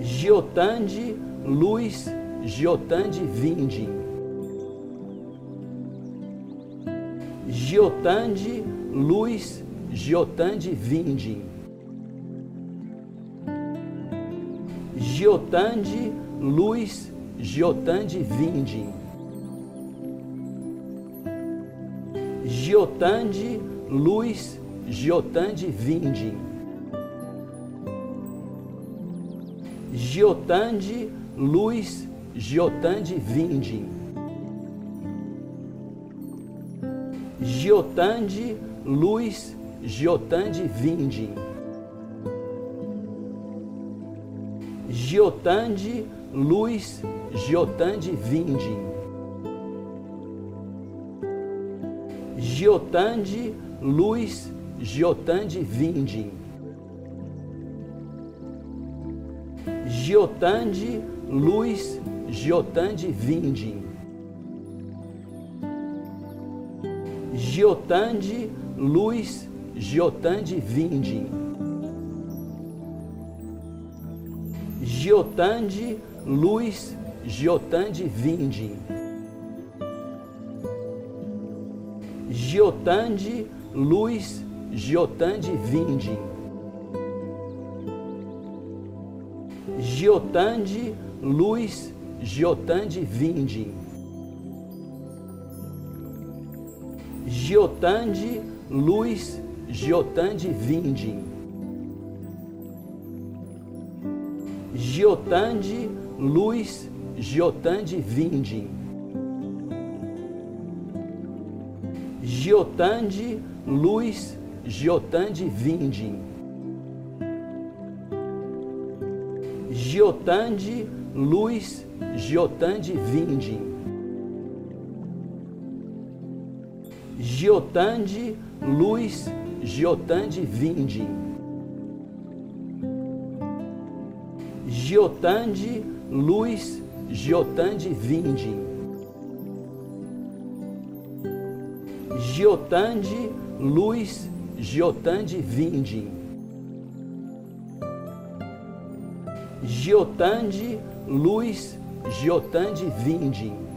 Giotande, Luiz Giotande Vinde Giotande, Luiz Giotande Vinde Giotande, Luiz Giotande Vinde Giotande, Luiz Giotande Vinde Giotande, Luz, Giotande, Vinde. Giotande, Luz, Giotande, Vinde. Giotande, Luz, Giotande, Vinde. Giotande, Luz, Giotande, Vinde. Giotandi Luiz Giotandi Vinde Giotandi Luiz Giotandi Vinde Giotandi Luiz Giotandi Vinde Giotandi Luiz Giotandi Vinde Giotandi Luiz Giotandi Vinde Giotandi Luiz Giotandi Vinde Giotandi Luiz Giotandi Vinde Giotandi Luiz Giotandi Vinde Giotande, Luz, Giotande, Vinde. Giotande, Luz, Giotande, Vinde. Giotande, Luz, Giotande, Vinde. Giotande, Luz, Giotande, Vinde. Giotandi Luiz Giotandi Vindim